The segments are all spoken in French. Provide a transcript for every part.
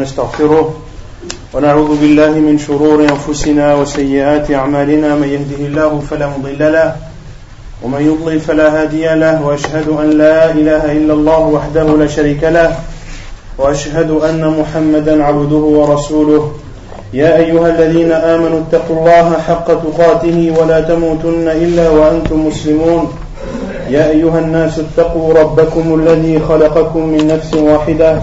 نستغفره ونعوذ بالله من شرور أنفسنا وسيئات أعمالنا. من يهده الله فلا مضل له ومن يضلل فلا هادي له وأشهد أن لا إله إلا الله وحده لا شريك له وأشهد أن محمدا عبده ورسوله. يا أيها الذين آمنوا اتقوا الله حق تقاته ولا تموتن إلا وأنتم مسلمون. يا أيها الناس اتقوا ربكم الذي خلقكم من نفس واحدة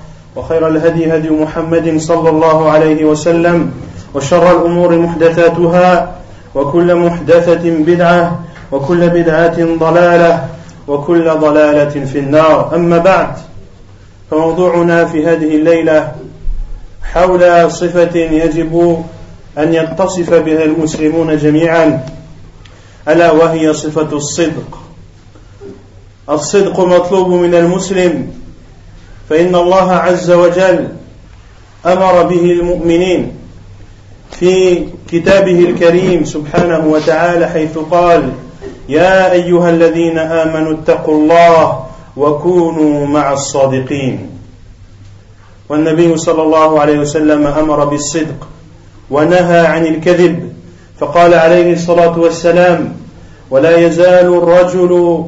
وخير الهدي هدي محمد صلى الله عليه وسلم وشر الأمور محدثاتها وكل محدثة بدعة وكل بدعة ضلالة وكل ضلالة في النار. أما بعد فموضوعنا في هذه الليلة حول صفة يجب أن يتصف بها المسلمون جميعا ألا وهي صفة الصدق. الصدق مطلوب من المسلم فإن الله عز وجل أمر به المؤمنين في كتابه الكريم سبحانه وتعالى حيث قال يا أيها الذين آمنوا اتقوا الله وكونوا مع الصادقين. والنبي صلى الله عليه وسلم أمر بالصدق ونهى عن الكذب فقال عليه الصلاة والسلام ولا يزال الرجل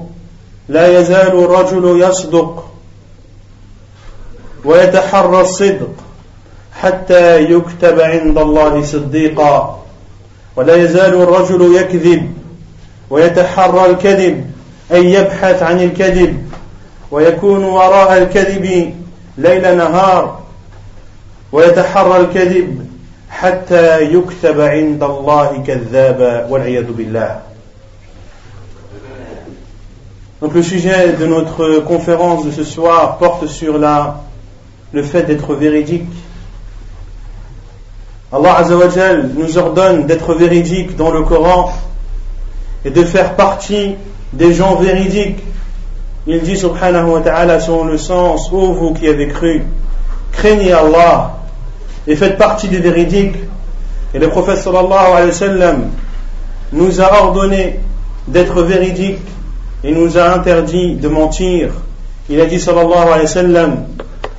لا يزال الرجل يصدق ويتحرى الصدق حتى يكتب عند الله صديقا. ولا يزال الرجل يكذب ويتحرى الكذب أي يبحث عن الكذب ويكون وراء الكذب ليل نهار ويتحرى الكذب حتى يكتب عند الله كذابا والعياذ بالله. Donc le sujet de notre conférence de ce soir porte sur la le fait d'être véridique. Allah nous ordonne d'être véridique dans le Coran et de faire partie des gens véridiques. Il dit subhanahu wa ta'ala selon le sens, ô vous qui avez cru, craignez Allah et faites partie des véridiques. Et le prophète sallallahu alayhi wa sallam nous a ordonné d'être véridiques et nous a interdit de mentir. Il a dit sallallahu alayhi wa sallam,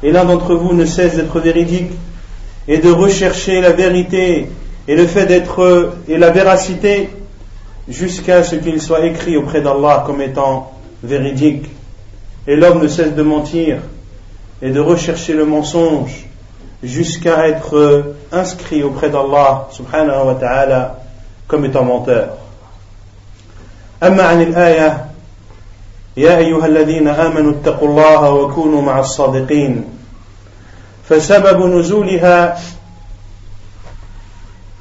et l'un d'entre vous ne cesse d'être véridique et de rechercher la vérité et le fait d'être et la véracité jusqu'à ce qu'il soit écrit auprès d'Allah comme étant véridique. Et l'homme ne cesse de mentir et de rechercher le mensonge jusqu'à être inscrit auprès d'Allah subhanahu wa ta'ala comme étant menteur. يا أيها الذين آمنوا اتقوا الله وكونوا مع الصادقين. فسبب نزولها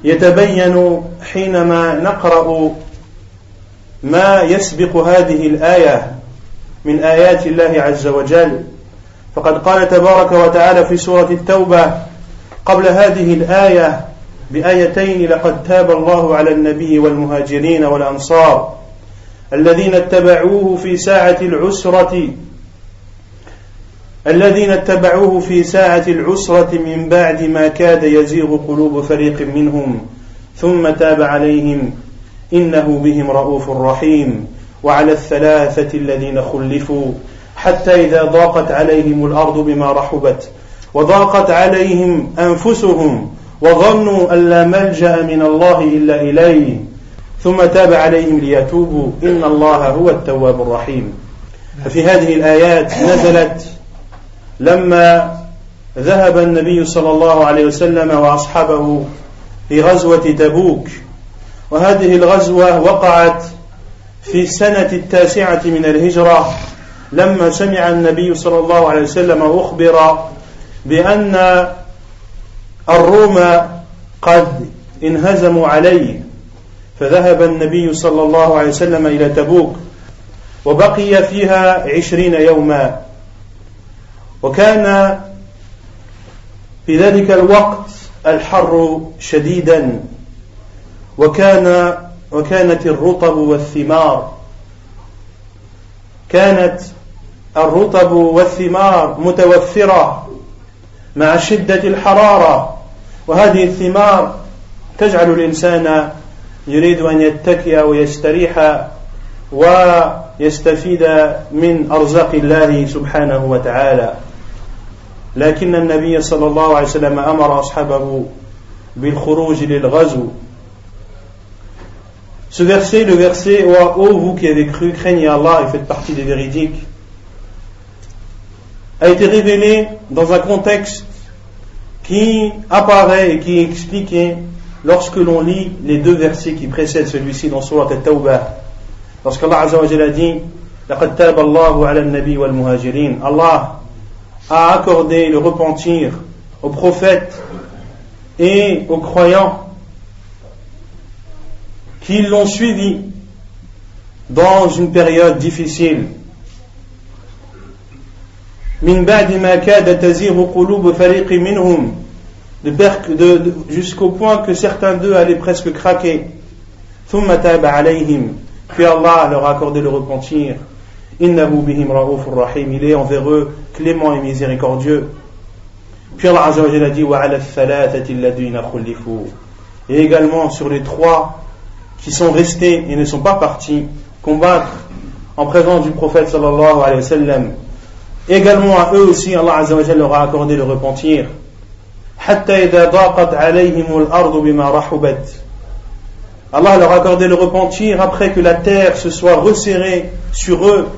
يتبين حينما نقرأ ما يسبق هذه الآية من آيات الله عز وجل. فقد قال تبارك وتعالى في سورة التوبة قبل هذه الآية بآيتين لقد تاب الله على النبي والمهاجرين والأنصار. الذين اتبعوه في ساعة العسرة الذين اتبعوه في ساعة العسرة من بعد ما كاد يزيغ قلوب فريق منهم ثم تاب عليهم إنه بهم رؤوف رحيم وعلى الثلاثة الذين خلفوا حتى إذا ضاقت عليهم الأرض بما رحبت وضاقت عليهم أنفسهم وظنوا أن لا ملجأ من الله إلا إليه. ثم تاب عليهم ليتوبوا. إن الله هو التواب الرحيم. ففي هذه الآيات نزلت لما ذهب النبي صلى الله عليه وسلم وأصحابه في غزوة تبوك. وهذه الغزوة وقعت في السنة التاسعة من الهجرة لما سمع النبي صلى الله عليه وسلم أخبر بأن الروم قد انهزموا عليه. فذهب النبي صلى الله عليه وسلم إلى تبوك وبقي فيها عشرين يوما. وكان في ذلك الوقت الحر شديدا وكان وكانت الرطب والثمار. كانت الرطب والثمار متوفرة مع شدة الحرارة وهذه الثمار تجعل الإنسان يريد أن يتكئ ويستريح ويستفيد من أرزاق الله سبحانه وتعالى لكن النبي صلى الله عليه وسلم أمر أصحابه بالخروج للغزو Ce verset, le verset Ô vous qui avez cru, craignez Allah et faites partie des véridiques, a été révélé dans un contexte qui apparaît et qui est expliqué lorsque l'on lit les deux versets qui précèdent celui-ci dans Surat Al-Tawbah. Lorsqu'Allah Azza wa a dit لقد تاب الله على النبي والمهاجرين Allah a accordé le repentir aux prophètes et aux croyants qui l'ont suivi dans une période difficile. jusqu'au point que certains d'eux allaient presque craquer. Puis Allah leur a accordé le repentir. Il est envers eux clément et miséricordieux. Puis Allah a dit Et également sur les trois qui sont restés et ne sont pas partis combattre en présence du prophète sallallahu alayhi wa sallam. Également à eux aussi, Allah leur a accordé le repentir. Allah leur a accordé le repentir après que la terre se soit resserrée sur eux.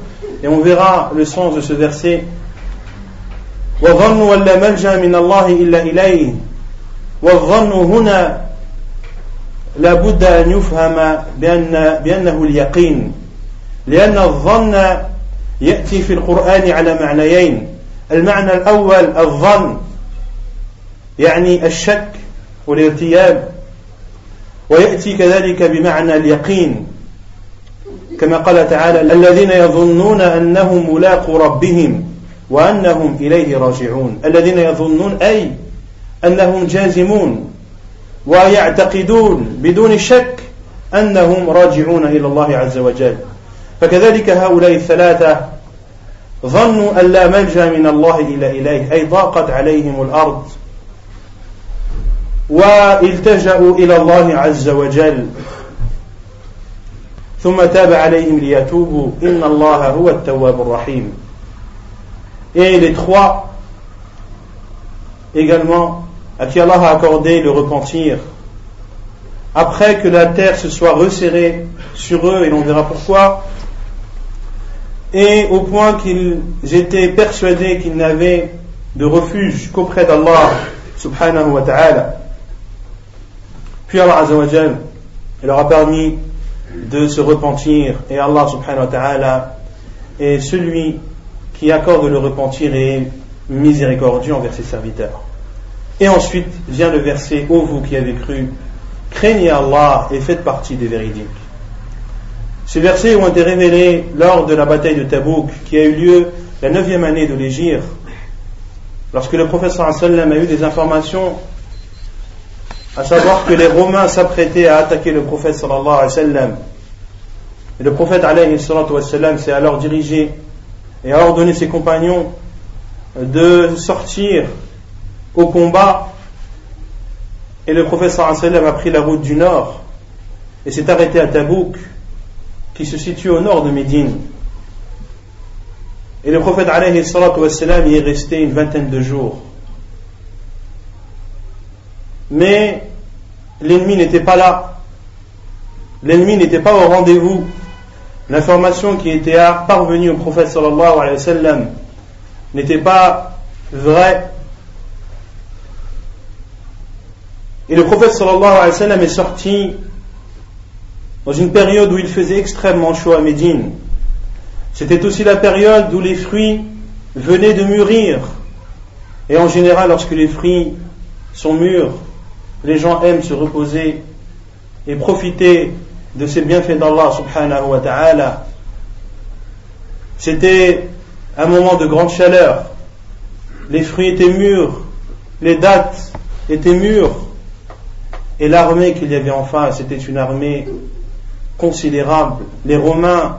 Et on verra le sens de ce verset. وظنوا أن لا ملجأ من الله إلا إليه والظن هنا لابد أن يفهم بأن بأنه اليقين لأن الظن يأتي في القرآن على معنيين المعنى الأول الظن يعني الشك والارتياب ويأتي كذلك بمعنى اليقين كما قال تعالى الذين يظنون أنهم ملاقوا ربهم وأنهم إليه راجعون. الذين يظنون أي أنهم جازمون ويعتقدون بدون شك أنهم راجعون إلى الله عز وجل. فكذلك هؤلاء الثلاثة ظنوا أن لا ملجأ من الله إلا إليه أي ضاقت عليهم الأرض. والتجأوا إلى الله عز وجل ثم تاب عليهم ليتوبوا إن الله هو التواب الرحيم Et les trois également à qui Allah a accordé le repentir après que la terre se soit resserrée sur eux, et l'on verra pourquoi, et au point qu'ils étaient persuadés qu'ils n'avaient de refuge qu'auprès d'Allah subhanahu wa ta'ala. Puis Allah azawajal, leur a permis de se repentir, et Allah subhanahu wa ta'ala est celui qui accorde le repentir et miséricordieux envers ses serviteurs. Et ensuite vient le verset Ô vous qui avez cru, craignez Allah et faites partie des véridiques. Ces versets ont été révélés lors de la bataille de Tabouk qui a eu lieu la neuvième année de l'Égir, lorsque le prophète a eu des informations à savoir que les Romains s'apprêtaient à attaquer le prophète sallallahu alayhi wa sallam. Et le prophète alayhi sallam s'est alors dirigé et a ordonné ses compagnons de sortir au combat. Et le prophète sallam a pris la route du nord et s'est arrêté à Tabouk, qui se situe au nord de Médine. Et le prophète alayhi y est resté une vingtaine de jours. Mais l'ennemi n'était pas là. L'ennemi n'était pas au rendez-vous. L'information qui était parvenue au prophète sallallahu alayhi wa n'était pas vraie Et le prophète sallallahu alayhi wa est sorti dans une période où il faisait extrêmement chaud à Médine. C'était aussi la période où les fruits venaient de mûrir. Et en général, lorsque les fruits sont mûrs, les gens aiment se reposer et profiter de ces bienfaits d'Allah subhanahu wa ta'ala. C'était un moment de grande chaleur. Les fruits étaient mûrs, les dates étaient mûres, Et l'armée qu'il y avait en face était une armée considérable. Les Romains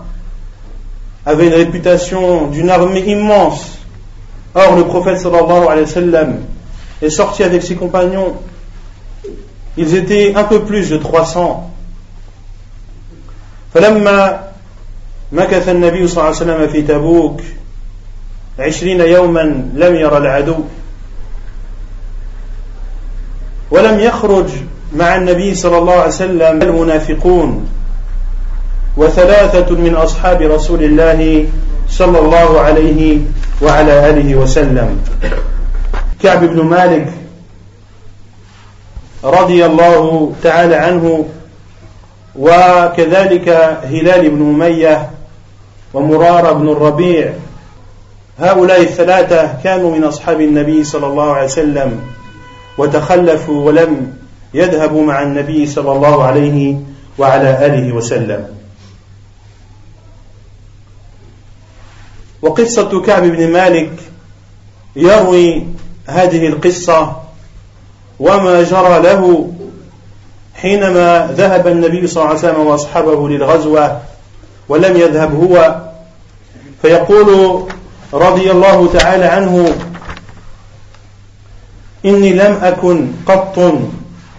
avaient une réputation d'une armée immense. Or, le prophète sallallahu alayhi wa sallam est sorti avec ses compagnons. Ils étaient un peu plus de 300. فلما مكث النبي صلى الله عليه وسلم في تبوك عشرين يوما لم ير العدو. ولم يخرج مع النبي صلى الله عليه وسلم المنافقون. وثلاثة من أصحاب رسول الله صلى الله عليه وعلى آله وسلم. كعب بن مالك رضي الله تعالى عنه وكذلك هلال بن أمية ومرارة بن الربيع هؤلاء الثلاثة كانوا من أصحاب النبي صلى الله عليه وسلم وتخلفوا ولم يذهبوا مع النبي صلى الله عليه وعلى آله وسلم. وقصة كعب بن مالك يروي هذه القصة وما جرى له حينما ذهب النبي صلى الله عليه وسلم وأصحابه للغزوة ولم يذهب هو فيقول رضي الله تعالى عنه إني لم أكن قط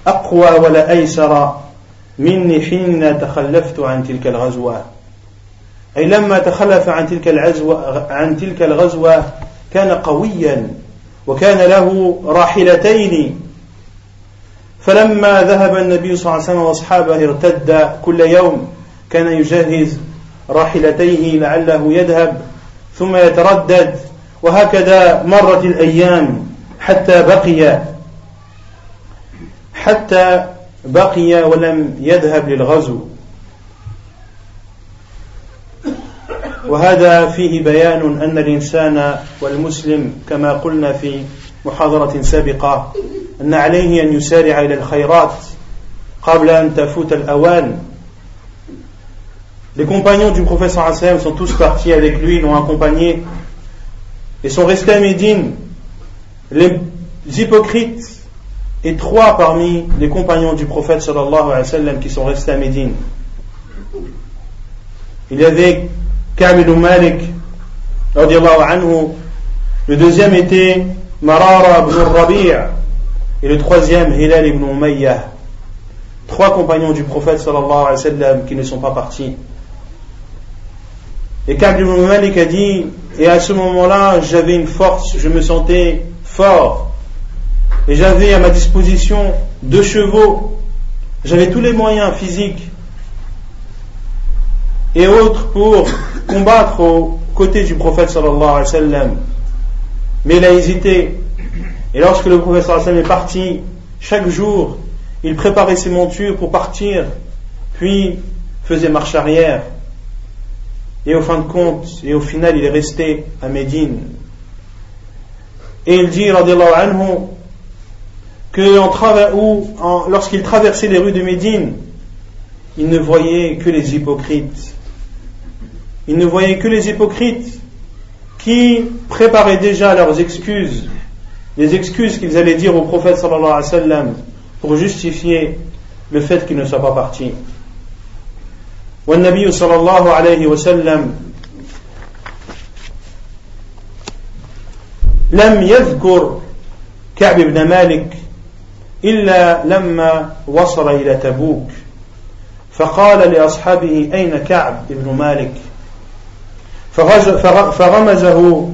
أقوى ولا أيسر مني حين تخلفت عن تلك الغزوة. أي لما تخلف عن تلك الغزوه عن تلك الغزوة كان قويا وكان له راحلتين فلما ذهب النبي صلى الله عليه وسلم وأصحابه ارتد كل يوم كان يجهز راحلتيه لعله يذهب ثم يتردد وهكذا مرت الأيام حتى بقي. حتى بقي ولم يذهب للغزو. وهذا فيه بيان أن الإنسان والمسلم كما قلنا في محاضرة سابقة أن عليه أن يسارع إلى الخيرات قبل أن تفوت الأوان Les compagnons du prophète sallam sont tous partis avec lui, l'ont accompagné et sont restés à Médine. Les hypocrites et trois parmi les compagnons du prophète sallallahu alayhi wa sallam qui sont restés à Médine. Il y avait Kamil Malik, anhu. Le deuxième était Marara ibn Rabi' et le troisième, Hilal ibn Umayyah. Trois compagnons du prophète sallallahu alayhi wa sallam qui ne sont pas partis. Et Ka'b ibn Malik a dit, et à ce moment-là, j'avais une force, je me sentais fort. Et j'avais à ma disposition deux chevaux. J'avais tous les moyens physiques et autres pour combattre aux côtés du prophète sallallahu alayhi wa sallam. Mais il a hésité et lorsque le professeur Hassan est parti, chaque jour, il préparait ses montures pour partir, puis faisait marche arrière. Et au fin de compte, et au final, il est resté à Médine. Et il dit, anhu, que lorsqu'il traversait les rues de Médine, il ne voyait que les hypocrites. Il ne voyait que les hypocrites qui préparaient déjà leurs excuses les excuses qu'ils allaient dire au prophète sallallahu alayhi wa sallam pour justifier le fait qu'il ne soit pas parti. والنبي صلى الله عليه وسلم لم يذكر كعب بن مالك إلا لما وصل إلى تبوك فقال لأصحابه أين كعب بن مالك فغمزه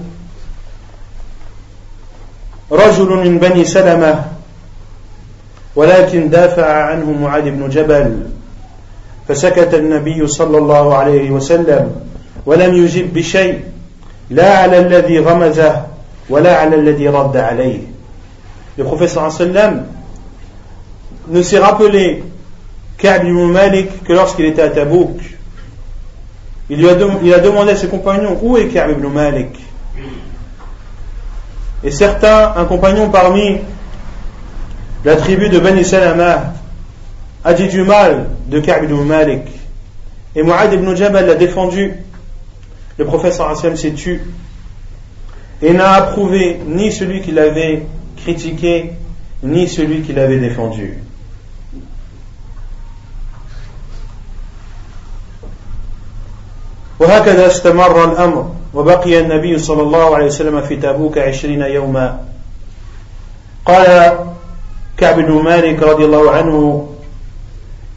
رجل من بني سلمة ولكن دافع عنه معاذ بن جبل فسكت النبي صلى الله عليه وسلم ولم يجب بشيء لا على الذي غمزه ولا على الذي رد عليه Le prophète sallam ne s'est rappelé Ka'b ibn Malik que lorsqu'il était à Tabouk. Il, lui a, il a demandé à ses compagnons où est Ka'b ibn Malik Et certains, un compagnon parmi la tribu de Bani Salama, a dit du mal de Ka'b Malik. Et Mu'ad ibn Jabal l'a défendu. Le professeur Hassan s'est tu et n'a approuvé ni celui qui l'avait critiqué, ni celui qui l'avait défendu. وهكذا وبقي النبي صلى الله عليه وسلم في تابوك عشرين يوما. قال كعب بن مالك رضي الله عنه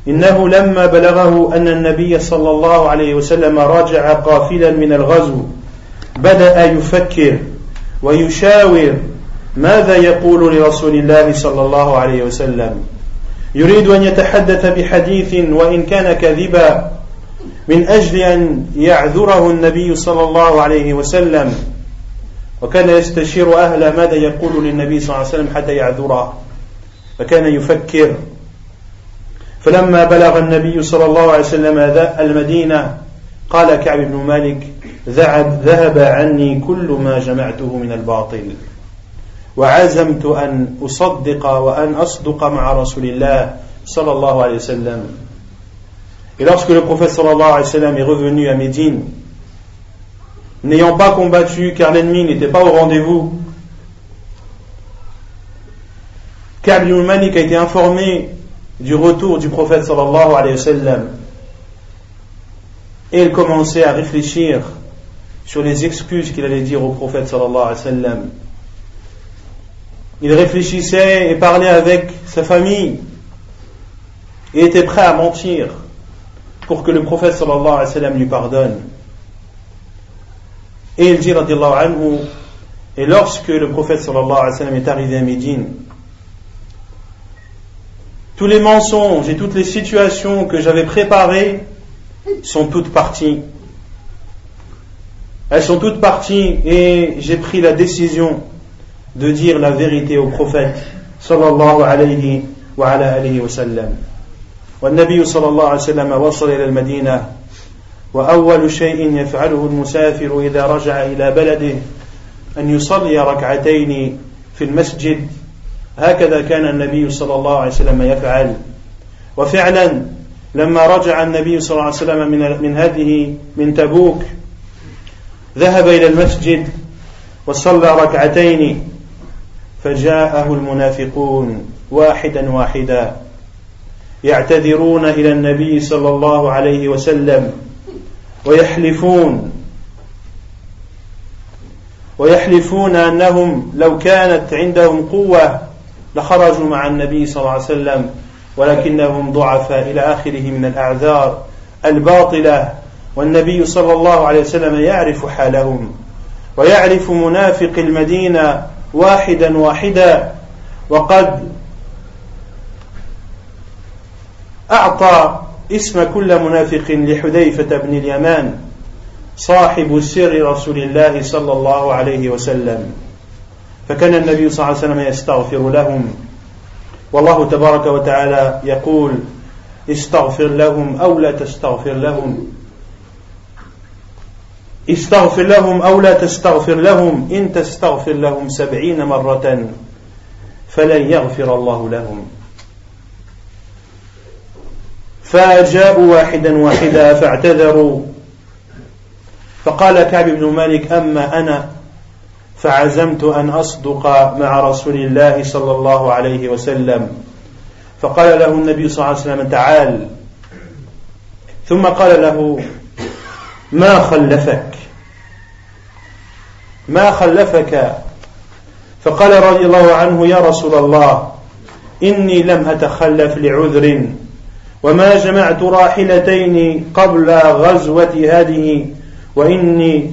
إنه لما بلغه أن النبي صلى الله عليه وسلم رجع قافلا من الغزو بدأ يفكر ويشاور ماذا يقول لرسول الله صلى الله عليه وسلم. يريد أن يتحدث بحديث وإن كان كذبا من أجل أن يعذره النبي صلى الله عليه وسلم. وكان يستشير أهل ماذا يقول للنبي صلى الله عليه وسلم حتى يعذره. فكان يفكر. فلما بلغ النبي صلى الله عليه وسلم المدينة قال كعب بن مالك ذهب عني كل ما جمعته من الباطل. وعزمت أن أصدق وأن أصدق مع رسول الله صلى الله عليه وسلم. Et lorsque le prophète sallallahu alayhi wa sallam est revenu à Médine, n'ayant pas combattu car l'ennemi n'était pas au rendez-vous, Ka'b ibn a été informé du retour du prophète sallallahu alayhi wa sallam et il commençait à réfléchir sur les excuses qu'il allait dire au prophète sallallahu alayhi wa sallam. Il réfléchissait et parlait avec sa famille et était prêt à mentir pour que le prophète sallallahu alayhi lui pardonne. Et il dit anhu, et lorsque le prophète sallallahu alayhi est arrivé à Médine, tous les mensonges et toutes les situations que j'avais préparées sont toutes parties. Elles sont toutes parties et j'ai pris la décision de dire la vérité au prophète sallallahu alayhi wa ala alihi wa. والنبي صلى الله عليه وسلم وصل إلى المدينة وأول شيء يفعله المسافر إذا رجع إلى بلده أن يصلي ركعتين في المسجد. هكذا كان النبي صلى الله عليه وسلم يفعل. وفعلا لما رجع النبي صلى الله عليه وسلم من من هذه من تبوك ذهب إلى المسجد وصلى ركعتين فجاءه المنافقون واحدا واحدا. يعتذرون إلى النبي صلى الله عليه وسلم ويحلفون. ويحلفون أنهم لو كانت عندهم قوة لخرجوا مع النبي صلى الله عليه وسلم ولكنهم ضعفاء إلى آخره من الأعذار الباطلة. والنبي صلى الله عليه وسلم يعرف حالهم ويعرف منافق المدينة واحدا واحدا وقد أعطى اسم كل منافق لحذيفة بن اليمان صاحب سر رسول الله صلى الله عليه وسلم. فكان النبي صلى الله عليه وسلم يستغفر لهم. والله تبارك وتعالى يقول استغفر لهم أو لا تستغفر لهم. استغفر لهم أو لا تستغفر لهم إن تستغفر لهم سبعين مرة فلن يغفر الله لهم. فجاءوا واحدا واحدا فاعتذروا. فقال كعب بن مالك أما أنا فعزمت أن أصدق مع رسول الله صلى الله عليه وسلم. فقال له النبي صلى الله عليه وسلم تعال. ثم قال له ما خلفك؟ ما خلفك؟ فقال رضي الله عنه يا رسول الله إني لم أتخلف لعذر. وما جمعت راحلتين قبل غزوة هذه وإني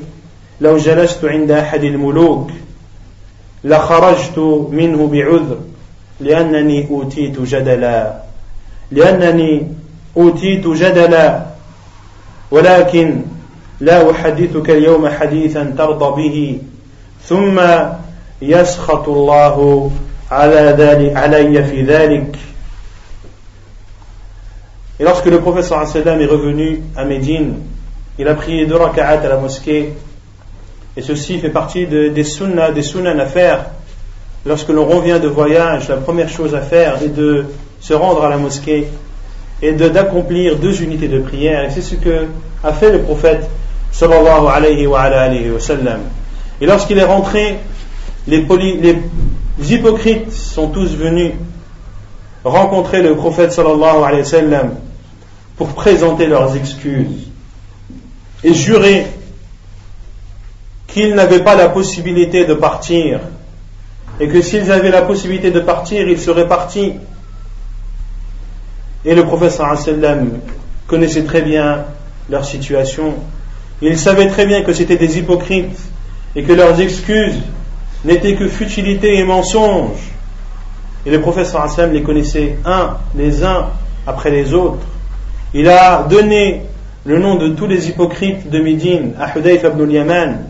لو جلست عند أحد الملوك لخرجت منه بعذر لأنني أوتيت جدلا لأنني أوتيت جدلا ولكن لا أحدثك اليوم حديثا ترضى به ثم يسخط الله على ذلك علي في ذلك Et lorsque le prophète sallam est revenu à Médine, il a prié deux raka'at à la mosquée. Et ceci fait partie de, des sunnas, des sunnahs à faire. Lorsque l'on revient de voyage, la première chose à faire est de se rendre à la mosquée et d'accomplir deux unités de prière. Et c'est ce que a fait le prophète sallallahu alayhi wa. Et lorsqu'il est rentré, les hypocrites sont tous venus rencontrer le prophète sallallahu alayhi wa sallam pour présenter leurs excuses. et juré qu'ils n'avaient pas la possibilité de partir et que s'ils avaient la possibilité de partir, ils seraient partis. Et le professeur sallam connaissait très bien leur situation. Il savait très bien que c'était des hypocrites et que leurs excuses n'étaient que futilité et mensonges. Et le sallam les connaissait un, les uns après les autres. Il a donné le nom de tous les hypocrites de Médine à Hudayf ibn al-Yaman,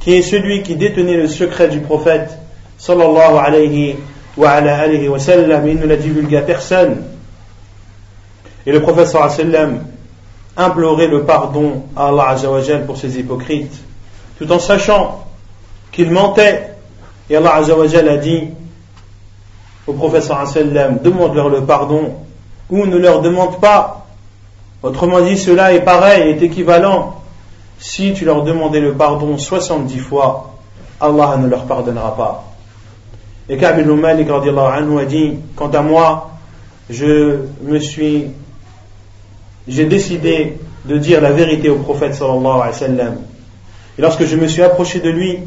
qui est celui qui détenait le secret du prophète sallallahu alayhi wa ala alihi wa sallam, il ne l'a divulgué à personne. Et le prophète sallallahu alayhi wa sallam implorait le pardon à Allah azawajal pour ces hypocrites, tout en sachant qu'ils mentaient. Et Allah azawajal a dit au wa sallam, demande-leur le pardon, ou ne leur demande pas. Autrement dit, cela est pareil, est équivalent. Si tu leur demandais le pardon 70 fois, Allah ne leur pardonnera pas. Et Ka'b a dit Quant à moi, je me suis. J'ai décidé de dire la vérité au prophète sallallahu alayhi wa. Et lorsque je me suis approché de lui,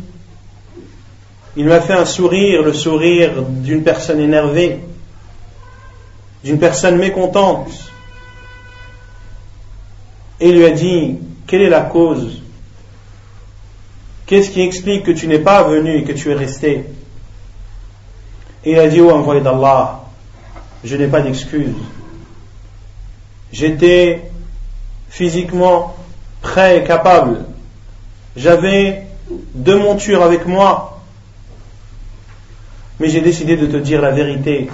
il m'a fait un sourire, le sourire d'une personne énervée, d'une personne mécontente. Et il lui a dit Quelle est la cause? Qu'est-ce qui explique que tu n'es pas venu et que tu es resté? Et il a dit, oh envoyé d'Allah, je n'ai pas d'excuse. J'étais physiquement prêt et capable. J'avais deux montures avec moi. Mais j'ai décidé de te dire la vérité.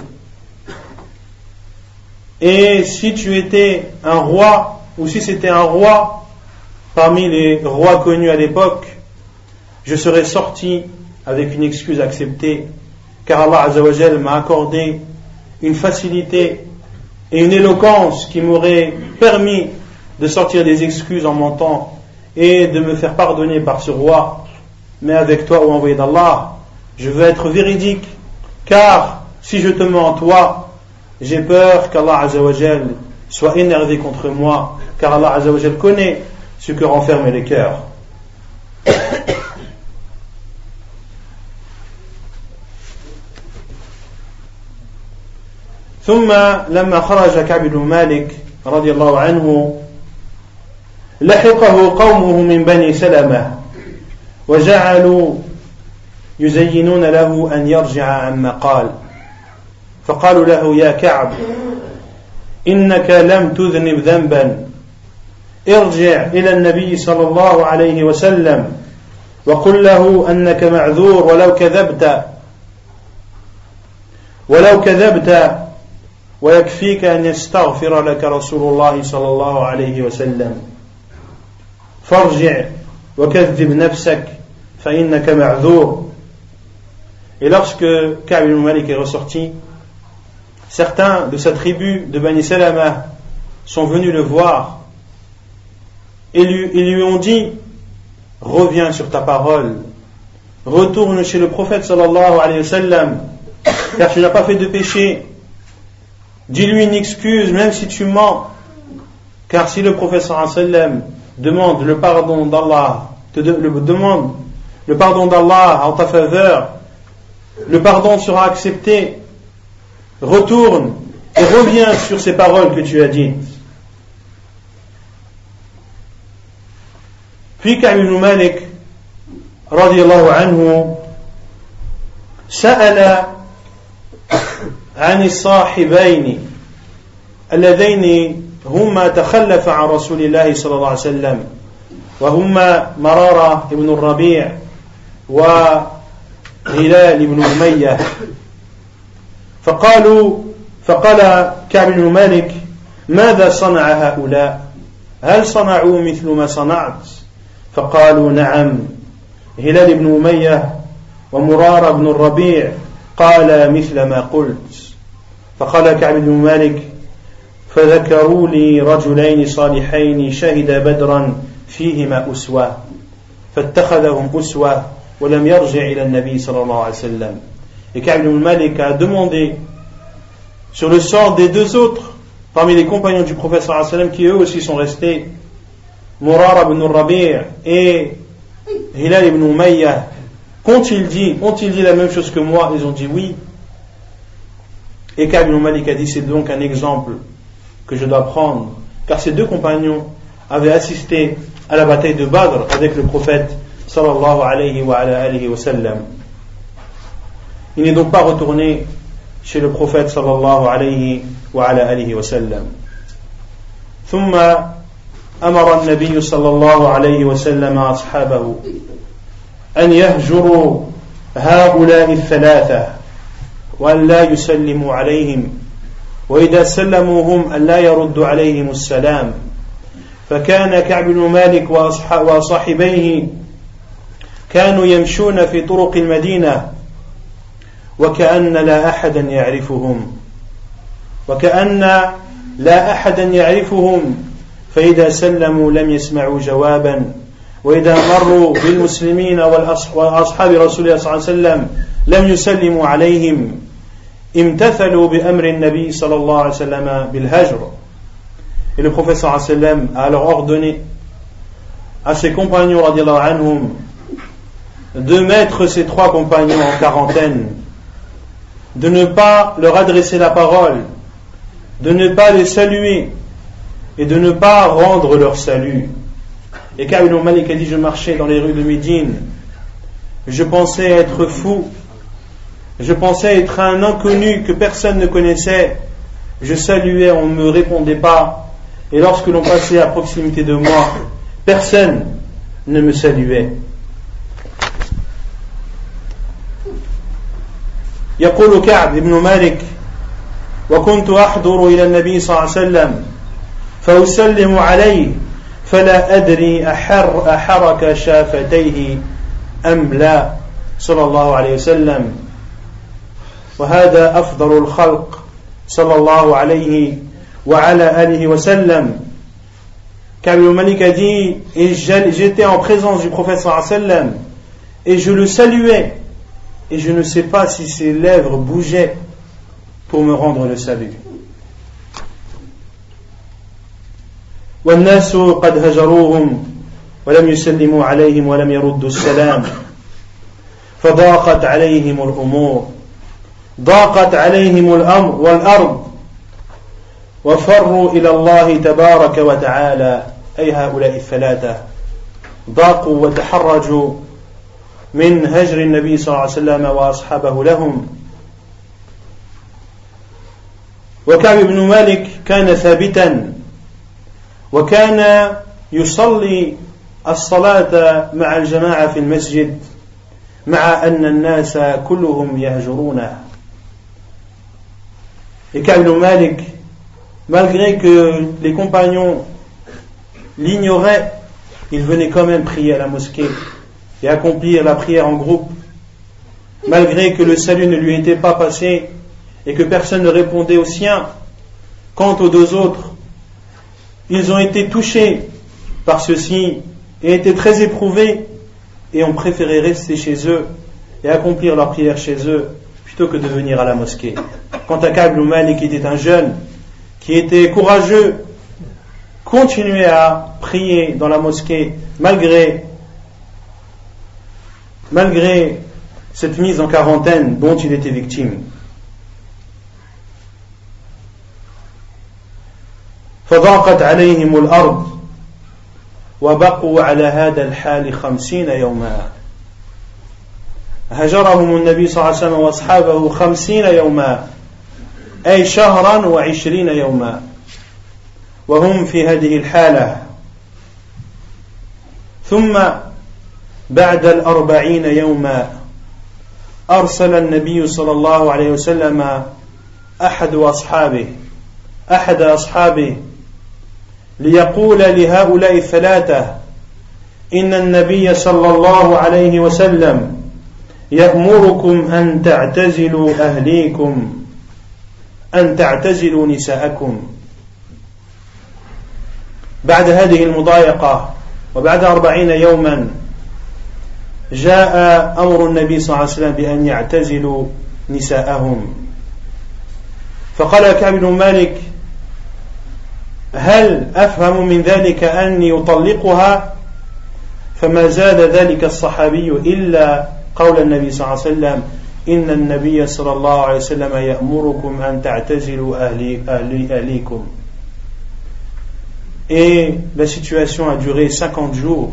Et si tu étais un roi, ou si c'était un roi parmi les rois connus à l'époque, je serais sorti avec une excuse acceptée car Allah Azzawajal m'a accordé une facilité et une éloquence qui m'aurait permis de sortir des excuses en mentant et de me faire pardonner par ce roi. Mais avec toi, ô envoyé d'Allah, je veux être véridique, car si je te mens toi, j'ai peur qu'Allah Azzawajal soit énervé contre moi, car Allah Azzawajal connaît ce que renferment les cœurs. ثم لما خرج كعب بن مالك رضي الله عنه لحقه قومه من بني سلمة وجعلوا يزينون له أن يرجع عما قال. فقالوا له يا كعب إنك لم تذنب ذنبا. ارجع إلى النبي صلى الله عليه وسلم وقل له أنك معذور ولو كذبت ولو كذبت ويكفيك أن يستغفر لك رسول الله صلى الله عليه وسلم. فارجع وكذب نفسك فإنك معذور. Et lorsque Ka'b Malik est ressorti, certains de sa tribu de Bani Salama sont venus le voir et lui, ils lui ont dit Reviens sur ta parole, retourne chez le prophète sallallahu alayhi wa car tu n'as pas fait de péché Dis-lui une excuse, même si tu mens. Car si le professeur sallam demande le pardon d'Allah, demande le pardon d'Allah en ta faveur, le pardon sera accepté. Retourne et reviens sur ces paroles que tu as dites. Puis Ka'b ibn Malik, radiallahu anhu, سأل عن الصاحبين اللذين هما تخلف عن رسول الله صلى الله عليه وسلم وهما مرارة بن الربيع وهلال بن أمية. فقالوا فقال كعب بن مالك ماذا صنع هؤلاء؟ هل صنعوا مثل ما صنعت؟ فقالوا نعم. هلال بن أمية ومرارة بن الربيع قال مثل ما قلت. فقال كعب بن مالك فذكروا لي رجلين صالحين شهد بدرا فيهما أسوة فاتخذهم أسوة ولم يرجع إلى النبي صلى الله عليه وسلم Et Ka'b ibn Malik a demandé sur le sort des deux autres parmi les compagnons du prophète sallallahu alayhi wa sallam qui eux aussi sont restés. Murara ibn Rabi' et Hilal ibn Umayyah, qu'ont-ils dit Ont-ils dit la même chose que moi Ils ont dit oui. Et Ka'b ibn Malik a dit c'est donc un exemple que je dois prendre, car ces deux compagnons avaient assisté à la bataille de Badr avec le prophète sallallahu alayhi wa, alayhi wa sallam. Il n'est donc pas retourné chez le prophète sallallahu alayhi wa alayhi wa sallam. ثم أمر النبي صلى الله عليه وسلم أصحابه أن يهجروا هؤلاء الثلاثة وأن لا يسلموا عليهم وإذا سلموا هم أن لا يردوا عليهم السلام فكان كعب بن مالك وصاحبيه كانوا يمشون في طرق المدينة وكأن لا أحدا يعرفهم. وكأن لا أحدا يعرفهم. فإذا سلموا لم يسمعوا جوابا. وإذا مروا بالمسلمين وأصحاب رسول الله صلى الله عليه وسلم لم يسلموا عليهم امتثلوا بأمر النبي صلى الله عليه وسلم بالهجر. Et le prophète sallam a alors ordonné à ses compagnons anhum, de mettre ces trois compagnons en quarantaine, de ne pas leur adresser la parole, de ne pas les saluer et de ne pas rendre leur salut. Et Ka'b Malik a dit Je marchais dans les rues de Médine, je pensais être fou, je pensais être un inconnu que personne ne connaissait, je saluais, on ne me répondait pas, et lorsque l'on passait à proximité de moi, personne ne me saluait. يقول كعب بن مالك وكنت أحضر إلى النبي صلى الله عليه وسلم فأسلم عليه فلا أدري أحر أحرك شافتيه أم لا. صلى الله عليه وسلم. وهذا أفضل الخلق صلى الله عليه وعلى آله وسلم. Kabil Malik a dit, j'étais en présence du prophète sallam, et je le saluais, et je ne sais pas si ses lèvres bougeaient pour me rendre le salut. والناس قد هجروهم ولم يسلموا عليهم ولم يردوا السلام فضاقت عليهم الامور ضاقت عليهم الامر والارض وفروا الى الله تبارك وتعالى اي هؤلاء الثلاثه ضاقوا وتحرجوا من هجر النبي صلى الله عليه وسلم وأصحابه لهم. وكعب بن مالك كان ثابتا وكان يصلي الصلاة مع الجماعة في المسجد مع أن الناس كلهم يهجرونه. Et Ka'b Malik, malgré que les compagnons l'ignoraient, il venait quand même prier à la mosquée. Et accomplir la prière en groupe, malgré que le salut ne lui était pas passé et que personne ne répondait au sien. Quant aux deux autres, ils ont été touchés par ceci et étaient très éprouvés et ont préféré rester chez eux et accomplir leur prière chez eux plutôt que de venir à la mosquée. Quant à Ka'b qui était un jeune, qui était courageux, continuait à prier dans la mosquée malgré, malgré cette mise en quarantaine dont il était victime. فضاقت عليهم الأرض وبقوا على هذا الحال خمسين يوما هجرهم النبي صلى الله عليه وسلم وأصحابه خمسين يوما أي شهرا وعشرين يوما وهم في هذه الحالة ثم بعد الأربعين يوما أرسل النبي صلى الله عليه وسلم أحد أصحابه أحد أصحابه ليقول لهؤلاء الثلاثة إن النبي صلى الله عليه وسلم يأمركم أن تعتزلوا أهليكم أن تعتزلوا نساءكم. بعد هذه المضايقة وبعد أربعين يوما جاء أمر النبي صلى الله عليه وسلم بأن يعتزلوا نساءهم. فقال كعب بن مالك هل أفهم من ذلك أني أطلقها؟ فما زاد ذلك الصحابي إلا قول النبي صلى الله عليه وسلم إن النبي صلى الله عليه وسلم يأمركم أن تعتزلوا أهلي أهلي أهليكم. Et la situation a duré 50 jours,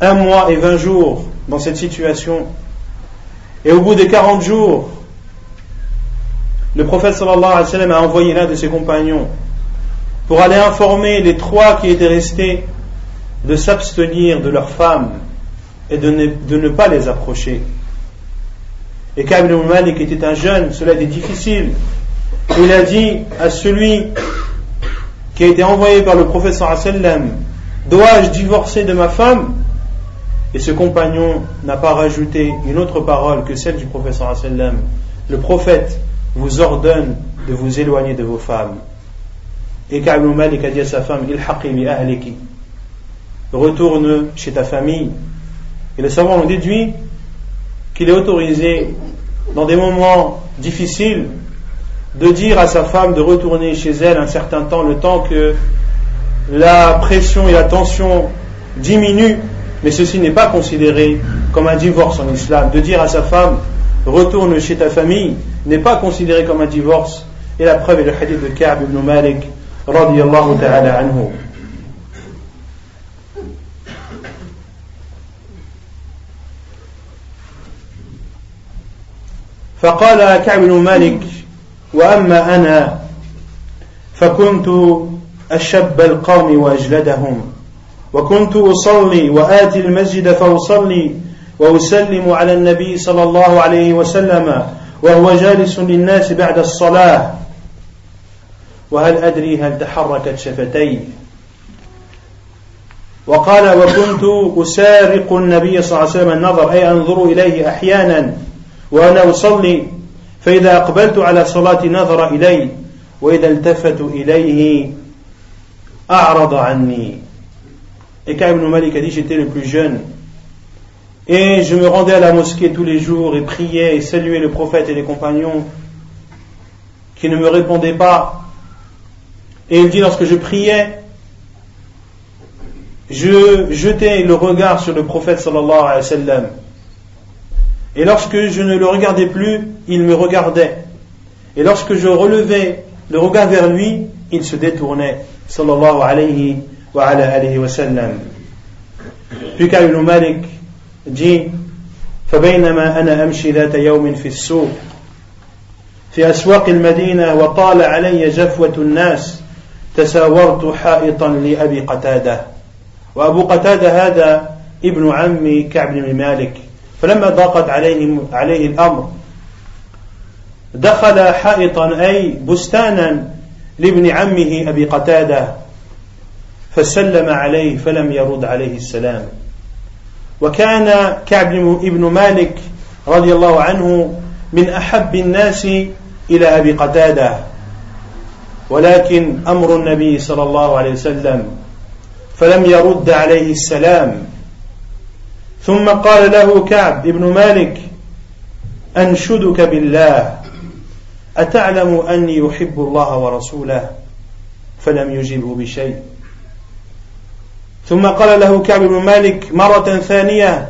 un mois et 20 jours dans cette situation. Et au bout des 40 jours, le prophète sallallahu alayhi wa a envoyé l'un de ses compagnons pour aller informer les trois qui étaient restés de s'abstenir de leurs femmes et de ne, de pas les approcher. Et Ka'b ibn Malik était un jeune, cela était difficile. Il a dit à celui qui a été envoyé par le prophète sallam, dois-je divorcer de ma femme? Et ce compagnon n'a pas rajouté une autre parole que celle du prophète sallam. Le prophète vous ordonne de vous éloigner de vos femmes. Et Ka'b Malik a dit à sa femme, ahliki. Retourne chez ta famille. Et les savants ont déduit qu'il est autorisé, dans des moments difficiles, de dire à sa femme de retourner chez elle un certain temps, le temps que la pression et la tension diminuent, mais ceci n'est pas considéré comme un divorce en islam. De dire à sa femme, retourne chez ta famille, n'est pas considéré comme un divorce. Et la preuve est le hadith de Ka'b ibn Malik, radiallahu ta'ala anhu. فقال كعب بن مالك واما انا فكنت اشب القوم واجلدهم وكنت أصلي وآتي المسجد فأصلي وأسلم على النبي صلى الله عليه وسلم وهو جالس للناس بعد الصلاة. وهل أدري هل تحركت شفتيه؟ وقال وكنت أسارق النبي صلى الله عليه وسلم النظر أي أنظر إليه أحيانا وأنا أصلي فإذا أقبلت على صلاة نظر إلي وإذا التفت إليه أعرض عني. Et quand Ibn Malik a dit j'étais le plus jeune et je me rendais à la mosquée tous les jours et priais et saluais le prophète et les compagnons qui ne me répondaient pas. Et il dit lorsque je priais, je jetais le regard sur le prophète sallallahu alayhi wa sallam Et lorsque je ne le regardais plus, il me regardait. Et lorsque je relevais le regard vers lui, il se détournait. Sallallahu alayhi alayhi wa sallam. Puis Ibn Malik dit فبينما أنا أمشي ذات يوم في السوق. في أسواق المدينة وطال علي جفوة الناس تساورت حائطا لأبي قتادة. وأبو قتادة هذا ابن عمي كعب بن مالك. فلما ضاقت عليه عليه الأمر دخل حائطا أي بستانا لابن عمه أبي قتادة. فسلم عليه فلم يرد عليه السلام. وكان كعب بن مالك رضي الله عنه من أحب الناس إلى أبي قتادة ولكن أمر النبي صلى الله عليه وسلم فلم يرد عليه السلام. ثم قال له كعب ابن مالك أنشدك بالله أتعلم أني يحب الله ورسوله فلم يجبه بشيء. ثم قال له كعب بن مالك مرة ثانية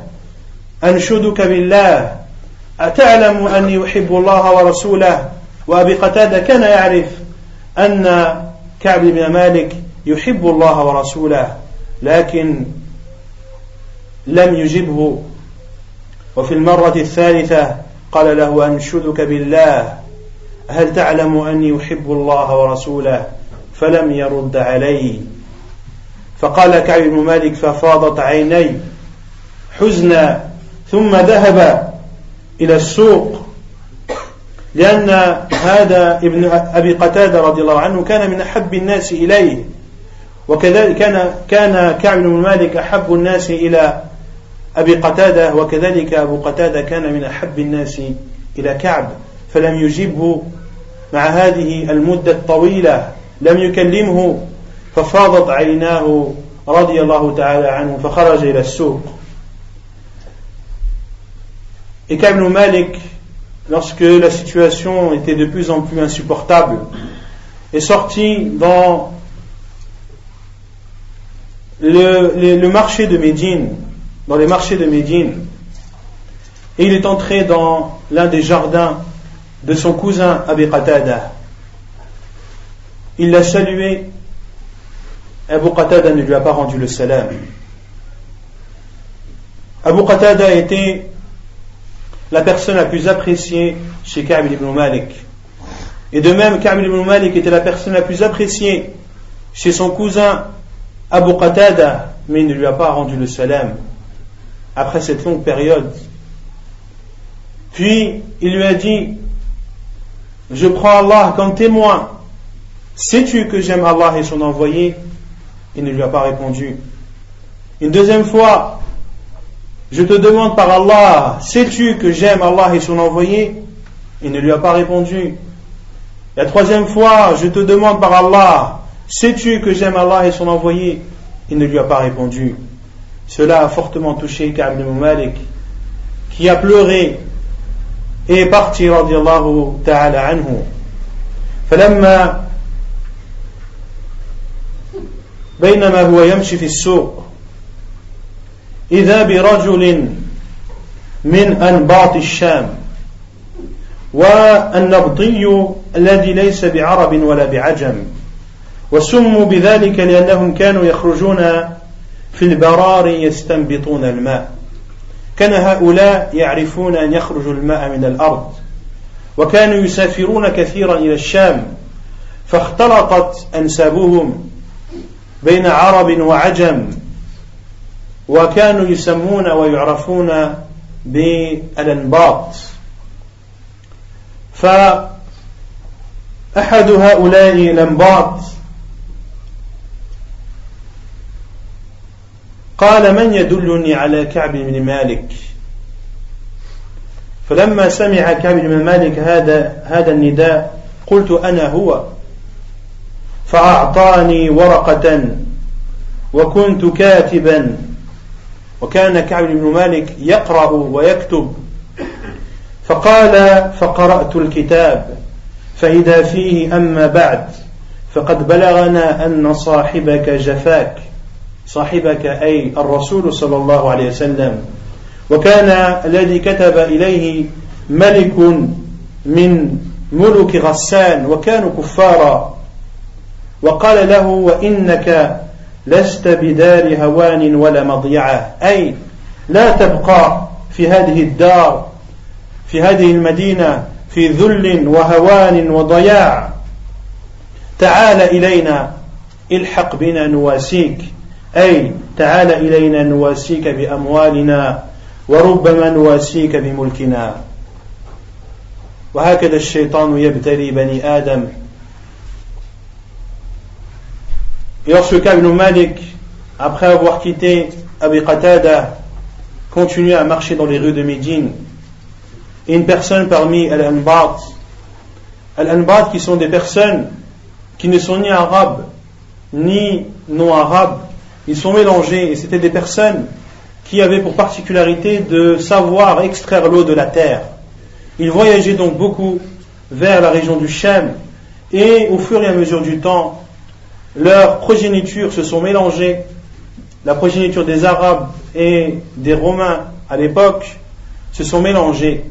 أنشدك بالله أتعلم أني يحب الله ورسوله؟ وأبي قتادة كان يعرف أن كعب بن مالك يحب الله ورسوله لكن لم يجبه. وفي المرة الثالثة قال له أنشدك بالله هل تعلم أني يحب الله ورسوله؟ فلم يرد عليه. فقال كعب بن مالك ففاضت عيني حزنا ثم ذهب إلى السوق لأن هذا ابن أبي قتادة رضي الله عنه كان من أحب الناس إليه وكذلك كان كان كعب بن مالك أحب الناس إلى أبي قتادة وكذلك أبو قتادة كان من أحب الناس إلى كعب فلم يجبه مع هذه المدة الطويلة لم يكلمه ففاضت عيناه رضي الله تعالى عنه فخرج إلى السوق Et Ibn Malik, lorsque la situation était de plus en plus insupportable, est sorti dans le, marché de Médine, dans les marchés de Médine, et il est entré dans l'un des jardins de son cousin Abi Qatada. Il l'a salué. Abu Qatada ne lui a pas rendu le salam. Abu Qatada était la personne la plus appréciée chez Ka'b ibn Malik. Et de même, Ka'b ibn Malik était la personne la plus appréciée chez son cousin Abu Qatada, mais il ne lui a pas rendu le salam après cette longue période. Puis il lui a dit Je prends Allah comme témoin. Sais-tu que j'aime Allah et son envoyé? Il ne lui a pas répondu. Une deuxième fois, je te demande par Allah, sais-tu que j'aime Allah et son envoyé Il ne lui a pas répondu. La troisième fois, je te demande par Allah, sais-tu que j'aime Allah et son envoyé Il ne lui a pas répondu. Cela a fortement touché Ka'b ibn Malik, qui a pleuré et est parti radiallahu ta'ala anhu. فلما بينما هو يمشي في السوق. إذا برجل من أنباط الشام والنبطي الذي ليس بعرب ولا بعجم وسموا بذلك لأنهم كانوا يخرجون في البرار يستنبطون الماء. كان هؤلاء يعرفون أن يخرجوا الماء من الأرض وكانوا يسافرون كثيرا إلى الشام فاختلطت أنسابهم بين عرب وعجم وكانوا يسمون ويعرفون بالأنباط. فأحد هؤلاء الأنباط قال من يدلني على كعب بن مالك؟ فلما سمع كعب بن مالك هذا هذا النداء قلت أنا هو. فأعطاني ورقة وكنت كاتبا. وكان كعب بن مالك يقرأ ويكتب. فقال فقرأت الكتاب فإذا فيه أما بعد فقد بلغنا أن صاحبك جفاك صاحبك أي الرسول صلى الله عليه وسلم. وكان الذي كتب إليه ملك من ملك غسان وكانوا كفارا. وقال له وإنك لست بدار هوان ولا مضيعة. أي لا تبقى في هذه الدار في هذه المدينة في ذل وهوان وضياع. تعال إلينا الحق بنا نواسيك. أي تعال إلينا نواسيك بأموالنا وربما نواسيك بملكنا. وهكذا الشيطان يبتلي بني آدم. Et lorsque Ka'b Malik, après avoir quitté Abi Qatada, continue à marcher dans les rues de Médine, une personne parmi Al-Anbat, Al-Anbat qui sont des personnes qui ne sont ni arabes, ni non arabes, ils sont mélangés. Et c'était des personnes qui avaient pour particularité de savoir extraire l'eau de la terre. Ils voyageaient donc beaucoup vers la région du Shem. Et au fur et à mesure du temps, leurs progénitures se sont mélangées, la progéniture des Arabes et des Romains à l'époque se sont mélangées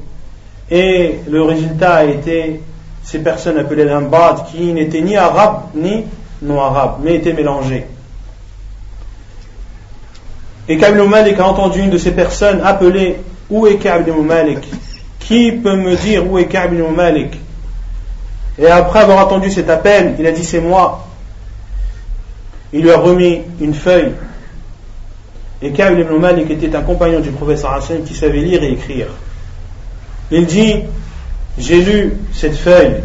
et le résultat a été ces personnes appelées l'Ambad qui n'étaient ni arabes ni non arabes mais étaient mélangées. Et Ka'b Malik a entendu une de ces personnes appeler Où est Ka'b Malik? Qui peut me dire où est Ka'b Malik? Et après avoir entendu cet appel, il a dit C'est moi. Il lui a remis une feuille. Et Ka'b Malik était un compagnon du professeur Hassan qui savait lire et écrire. Il dit J'ai lu cette feuille.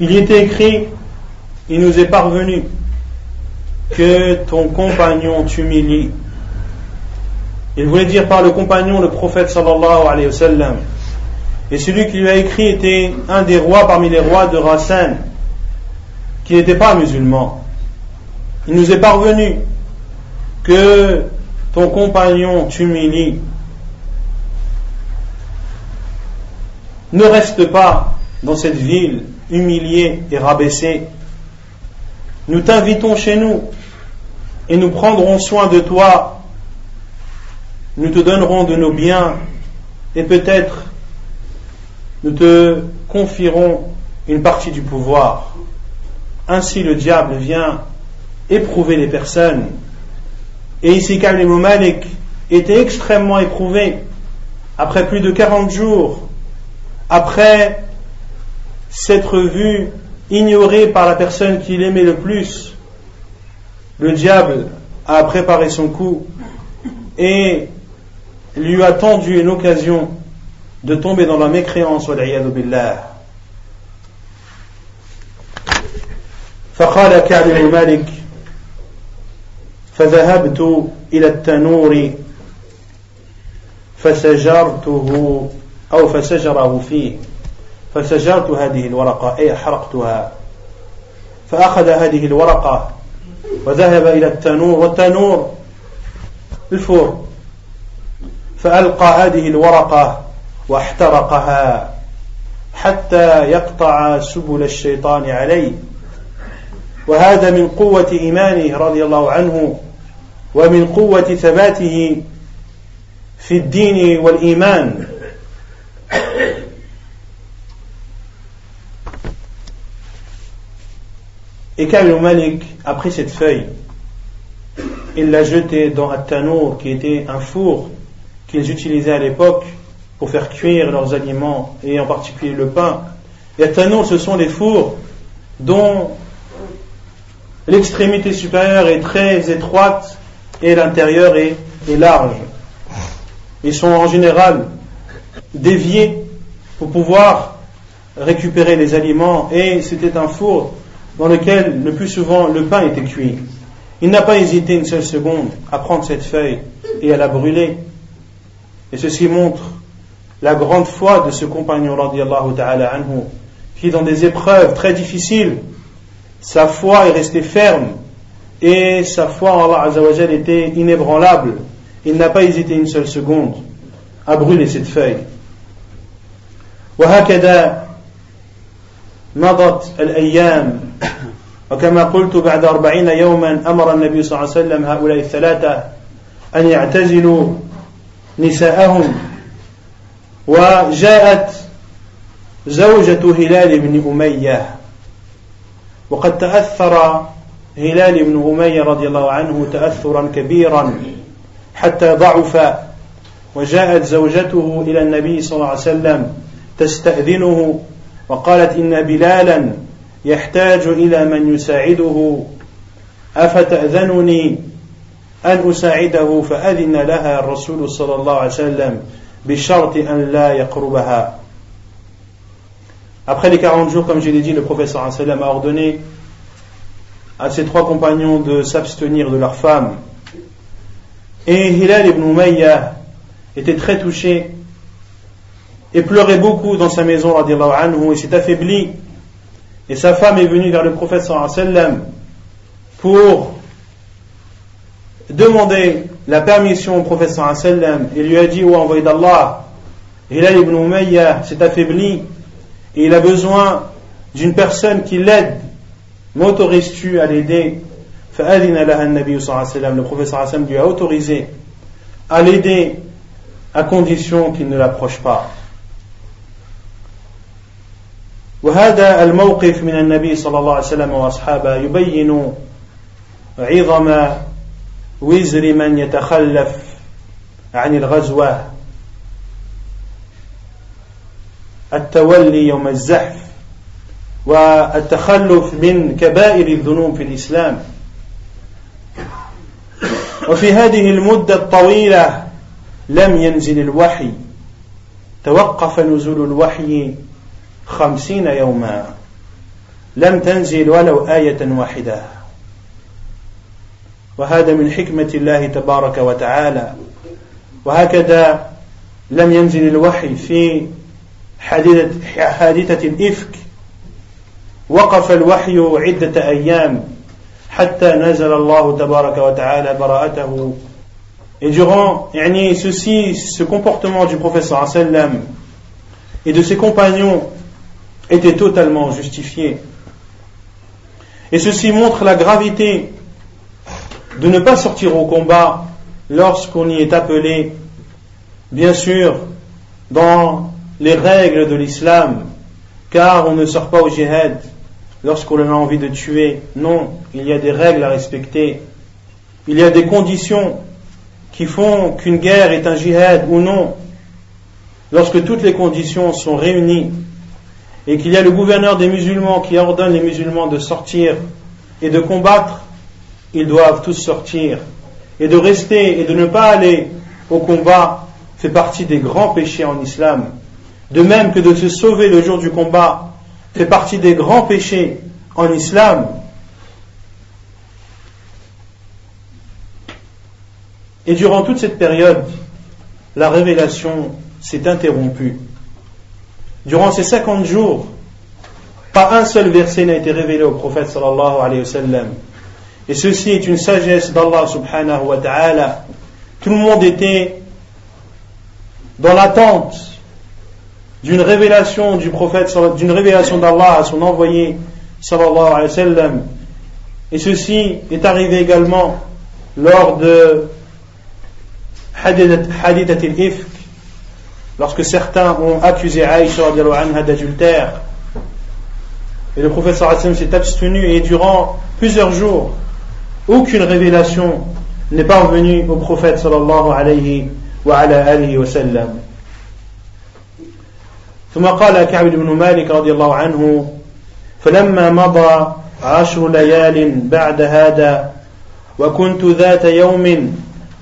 Il y était écrit Il nous est parvenu que ton compagnon t'humilie. Il voulait dire par le compagnon le prophète sallallahu alayhi wa sallam. Et celui qui lui a écrit était un des rois parmi les rois de Rassan, qui n'était pas musulman. Il nous est parvenu que ton compagnon t'humilie. Ne reste pas dans cette ville humilié et rabaissé. Nous t'invitons chez nous et nous prendrons soin de toi. Nous te donnerons de nos biens et peut-être nous te confierons une partie du pouvoir. Ainsi le diable vient éprouver les personnes. Et ici, Ka'b Malik était extrêmement éprouvé après plus de 40 jours, après s'être vu ignoré par la personne qu'il aimait le plus. Le diable a préparé son coup et lui a tendu une occasion de tomber dans la mécréance, billah. فقال كعب بن مالك فذهبت إلى التنور فسجرته أو فسجره فيه. فسجرت هذه الورقة أي حرقتها فأخذ هذه الورقة وذهب إلى التنور والتنور الفور. فألقى هذه الورقة واحترقها حتى يقطع سبل الشيطان عليه. وهذا من قوة إيمانه رضي الله عنه. ومن قوة ثباته في الدين والإيمان Et Kamil Malik a pris cette feuille, il l'a jetée dans un tanour qui était un four qu'ils utilisaient à l'époque pour faire cuire leurs aliments et en particulier le pain. Et un tanour, ce sont des fours dont l'extrémité supérieure est très étroite et l'intérieur est, large. Ils sont en général déviés pour pouvoir récupérer les aliments et c'était un four dans lequel le plus souvent le pain était cuit. Il n'a pas hésité une seule seconde à prendre cette feuille et à la brûler. Et ceci montre la grande foi de ce compagnon ta'ala anhu, qui dans des épreuves très difficiles, sa foi est restée ferme et sa foi en Allah Azzawajal était inébranlable. Il n'a pas hésité une seule seconde à brûler cette feuille. مضت الأيام وكما قلت بعد أربعين يوما أمر النبي صلى الله عليه وسلم هؤلاء الثلاثة أن يعتزلوا نساءهم وجاءت زوجة هلال بن أمية وقد تأثر هلال بن أمية رضي الله عنه تأثرا كبيرا حتى ضعف وجاءت زوجته إلى النبي صلى الله عليه وسلم تستأذنه وقالت إن بلالا يحتاج إلى من يساعده أفتأذنني أن أساعده؟ فأذن لها الرسول صلى الله عليه وسلم بشرط أن لا يقربها. Après les 40 jours, comme je l'ai dit, le professeur a ordonné à ses trois compagnons de s'abstenir de leurs femmes. Et Hilal ibn Umayya était très touché et pleurait beaucoup dans sa maison, anhu, et s'est affaibli. Et sa femme est venue vers le prophète pour demander la permission au prophète et lui a dit, oh envoyé d'Allah, Hilal ibn Umayya s'est affaibli et il a besoin d'une personne qui l'aide. M'autorises-tu à l'aider Le prophète lui a autorisé à l'aider à condition qu'il ne l'approche pas. وهذا الموقف من النبي صلى الله عليه وسلم واصحابه يبين عظم وزر من يتخلف عن الغزوه التولي يوم الزحف والتخلف من كبائر الذنوب في الإسلام. وفي هذه المدة الطويلة لم ينزل الوحي. توقف نزول الوحي خمسين يوما. لم تنزل ولو آية واحدة. وهذا من حكمة الله تبارك وتعالى. وهكذا لم ينزل الوحي في حادثة الإفك. وقف الوحي عدة أيام حتى نزل الله تبارك وتعالى براءته Et durant يعني, ceci, ce comportement du prophète sallam et de ses compagnons était totalement justifié. Et ceci montre la gravité de ne pas sortir au combat lorsqu'on y est appelé, bien sûr, dans les règles de l'islam, car on ne sort pas au jihad lorsqu'on a envie de tuer. Non, il y a des règles à respecter. Il y a des conditions qui font qu'une guerre est un jihad ou non. Lorsque toutes les conditions sont réunies et qu'il y a le gouverneur des musulmans qui ordonne les musulmans de sortir et de combattre, ils doivent tous sortir. Et de rester et de ne pas aller au combat fait partie des grands péchés en islam. De même que de se sauver le jour du combat fait partie des grands péchés en islam. Et durant toute cette période, la révélation s'est interrompue. Durant ces 50 jours, pas un seul verset n'a été révélé au prophète. Et ceci est une sagesse d'Allah subhanahu wa ta'ala. Tout le monde était dans l'attente d'une révélation du prophète, d'une révélation d'Allah à son envoyé sallallahu alayhi wa sallam. Et ceci est arrivé également lors de Hadithat al-Ifk, lorsque certains ont accusé Aïcha d'adultère. Et le prophète sallallahu s'est abstenu et durant plusieurs jours, aucune révélation n'est parvenue au prophète sallallahu alayhi wa ala alihi wa sallam. ثم قال كعب بن مالك رضي الله عنه فلما مضى عشر ليال بعد هذا وكنت ذات يوم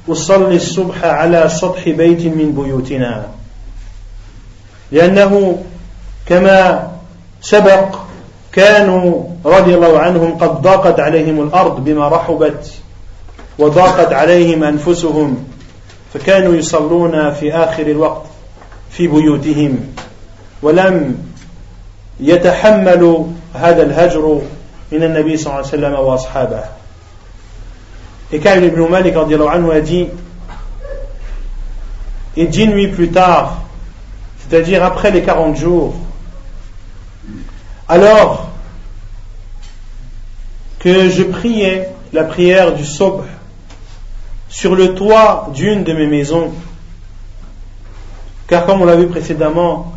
أصلي الصبح على سطح بيت من بيوتنا لأنه كما سبق كانوا رضي الله عنهم قد ضاقت عليهم الأرض بما رحبت وضاقت عليهم أنفسهم فكانوا يصلون في آخر الوقت في بيوتهم. ولم يتحملوا هذا الهجر من النبي صلى الله عليه وسلم وأصحابه Et Ka'b ibn Malik anhu, a dit Et dix nuits plus tard, c'est-à-dire après les 40 jours, alors que je priais la prière du Sobh sur le toit d'une de mes maisons, car comme on l'a vu précédemment,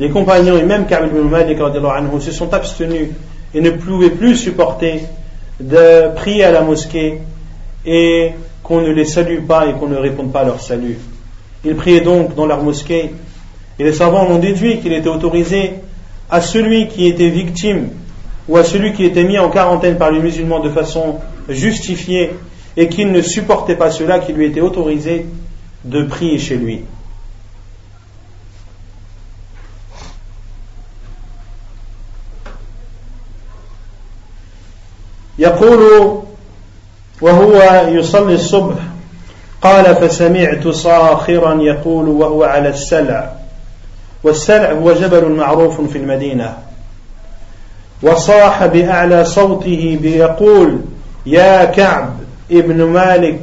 les compagnons et même Ka'b ibn se sont abstenus et ne pouvaient plus supporter de prier à la mosquée et qu'on ne les salue pas et qu'on ne réponde pas à leur salut. Ils priaient donc dans leur mosquée et les savants ont déduit qu'il était autorisé à celui qui était victime ou à celui qui était mis en quarantaine par les musulmans de façon justifiée et qu'il ne supportait pas cela, qui lui était autorisé de prier chez lui. وهو يصلي الصبح قال فسمعت صاخرا يقول وهو على السلع والسلع هو جبل معروف في المدينة وصاح بأعلى صوته بيقول يا كعب ابن مالك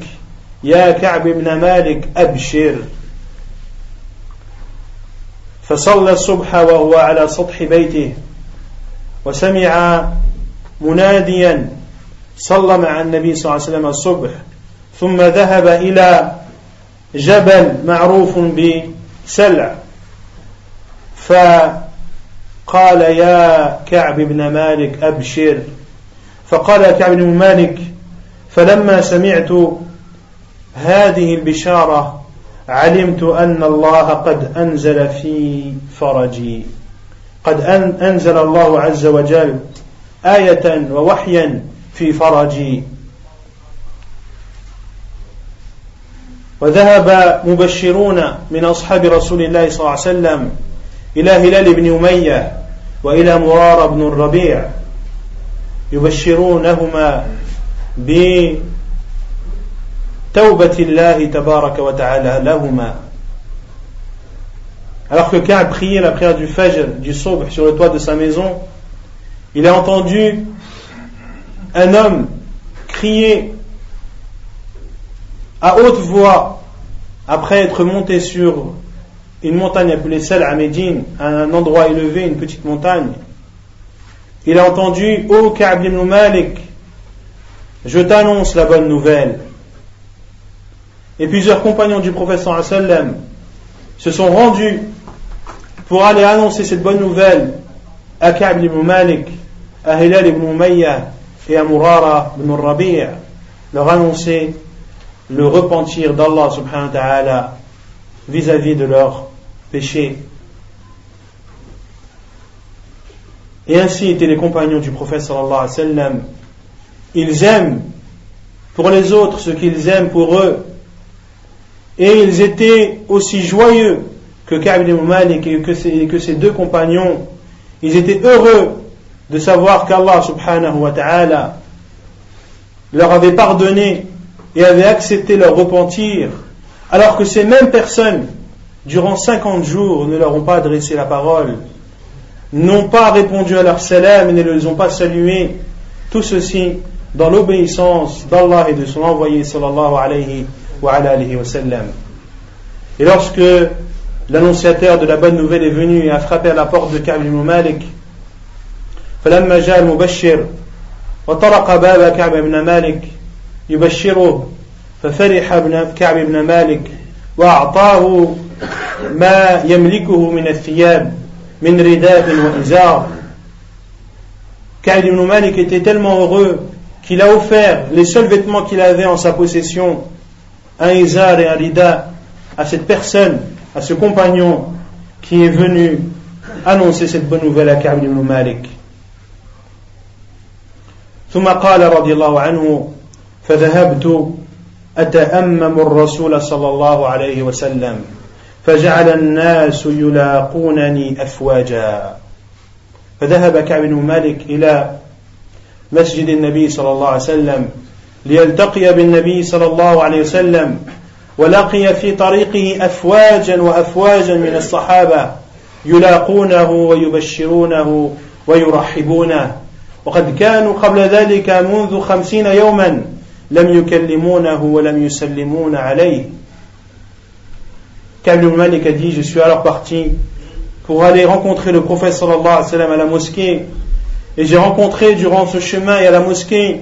يا كعب ابن مالك أبشر فصلى الصبح وهو على سطح بيته وسمع مناديا صلى مع النبي صلى الله عليه وسلم الصبح ثم ذهب إلى جبل معروف بسلع. فقال يا كعب بن مالك أبشر. فقال كعب بن مالك فلما سمعت هذه البشارة علمت أن الله قد أنزل في فرجي. قد أنزل الله عز وجل آية ووحيا في فرجي وذهب مبشرون من أصحاب رسول الله صلى الله عليه وسلم إلى هلال بن أمية وإلى مرار بن الربيع يبشرونهما بتوبة الله تبارك وتعالى لهما. Alors que Ka'b priait la prière du Fajr, du Sobh sur le toit de sa maison, il a entendu un homme crier à haute voix après être monté sur une montagne appelée Sal à Médine, un endroit élevé, une petite montagne. Il a entendu, ô oh, Ka'b ibn Malik, je t'annonce la bonne nouvelle. Et plusieurs compagnons du professeur sallam se sont rendus pour aller annoncer cette bonne nouvelle à Ka'b ibn Malik, à Hilal ibn Umayyah et à Murara ibn Rabi' leur annoncer le repentir d'Allah subhanahu wa ta'ala vis-à-vis de leurs péchés. Et ainsi étaient les compagnons du prophète sallallahu alayhi wa. Ils aiment pour les autres ce qu'ils aiment pour eux. Et ils étaient aussi joyeux que Ka'b ibn Malik et que, que ses deux compagnons. Ils étaient heureux de savoir qu'Allah subhanahu wa ta'ala leur avait pardonné et avait accepté leur repentir, alors que ces mêmes personnes, durant 50 jours, ne leur ont pas adressé la parole, n'ont pas répondu à leur salam et ne les ont pas salués, tout ceci dans l'obéissance d'Allah et de son envoyé sallallahu alayhi wa, alayhi wa. Et lorsque l'annonciateur de la bonne nouvelle est venu et a frappé à la porte de Ka'b Malik, فلما جاء المبشر وطرق باب كعب بن مالك يبشره ففرح ابن كعب بن مالك وأعطاه ما يملكه من الثياب من رداء وإزار Ka'b ibn Malik était tellement heureux qu'il a offert les seuls vêtements qu'il avait en sa possession, un izar et un rida, à cette personne, à ce compagnon qui est venu annoncer cette bonne nouvelle à Ka'b ibn Malik. ثم قال رضي الله عنه فذهبت أتأمم الرسول صلى الله عليه وسلم فجعل الناس يلاقونني أفواجا. فذهب كعب بن مالك إلى مسجد النبي صلى الله عليه وسلم ليلتقي بالنبي صلى الله عليه وسلم ولقي في طريقه أفواجا وأفواجا من الصحابة يلاقونه ويبشرونه ويرحبونه. وقد كانوا قبل ذلك منذ خمسين يوما لم يكلمونه ولم يسلمون عليه Kabul Malik a dit Je suis alors parti pour aller rencontrer le prophète sallallahu alayhi wa sallam à la mosquée. Et j'ai rencontré durant ce chemin et à la mosquée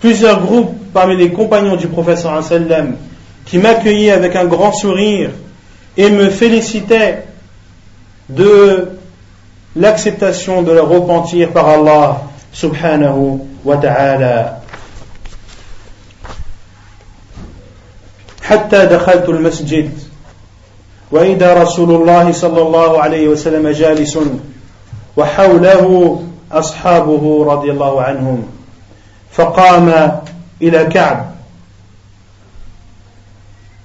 plusieurs groupes parmi les compagnons du prophète sallallahu alayhi wa sallam qui m'accueillaient avec un grand sourire et me félicitaient de l'acceptation de leur repentir par Allah سبحانه وتعالى. حتى دخلت المسجد وإذا رسول الله صلى الله عليه وسلم جالس وحوله أصحابه رضي الله عنهم فقام إلى كعب.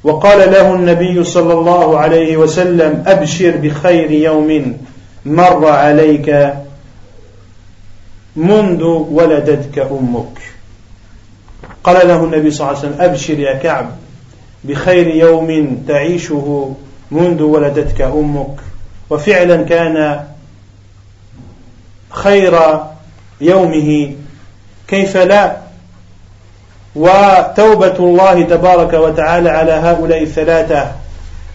وقال له النبي صلى الله عليه وسلم أبشر بخير يوم مر عليك منذ ولدتك أمك. قال له النبي صلى الله عليه وسلم أبشر يا كعب بخير يوم تعيشه منذ ولدتك أمك. وفعلا كان خير يومه. كيف لا؟ وتوبة الله تبارك وتعالى على هؤلاء الثلاثة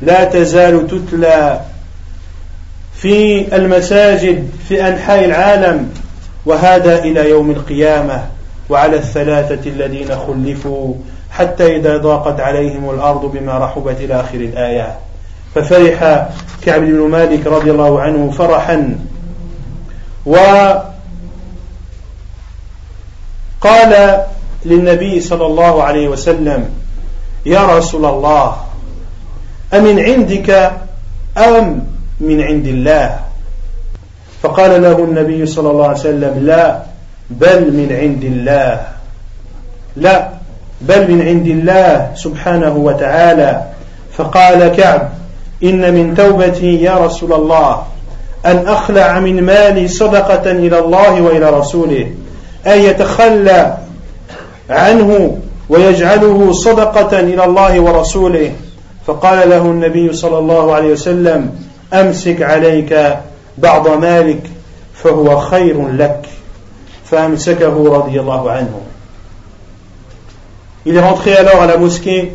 لا تزال تتلى في المساجد في أنحاء العالم. وهذا إلى يوم القيامة وعلى الثلاثة الذين خلفوا حتى إذا ضاقت عليهم الأرض بما رحبت إلى آخر الآية. ففرح كعب بن مالك رضي الله عنه فرحا. وقال للنبي صلى الله عليه وسلم يا رسول الله أمن عندك أم من عند الله؟ فقال له النبي صلى الله عليه وسلم لا بل من عند الله. لا بل من عند الله سبحانه وتعالى. فقال كعب إن من توبتي يا رسول الله أن أخلع من مالي صدقة إلى الله وإلى رسوله أن يتخلى عنه ويجعله صدقة إلى الله ورسوله. فقال له النبي صلى الله عليه وسلم أمسك عليك بعض مالك فهو خير لك فأمسكه رضي الله عنه Il est rentré alors à la mosquée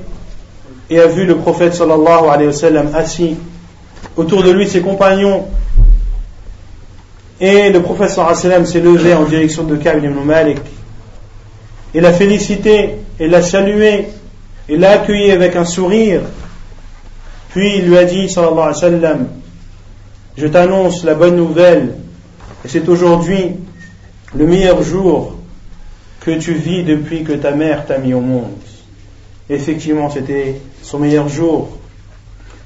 et a vu le prophète sallallahu alayhi wa sallam assis autour de lui ses compagnons. Et le professeur s'est levé en direction de Ka'b ibn Malik. Il l'a félicité, il l'a salué, il l'a accueilli avec un sourire. Puis il lui a dit, sallallahu alayhi wa sallam, je t'annonce la bonne nouvelle, et c'est aujourd'hui le meilleur jour que tu vis depuis que ta mère t'a mis au monde. Effectivement, c'était son meilleur jour.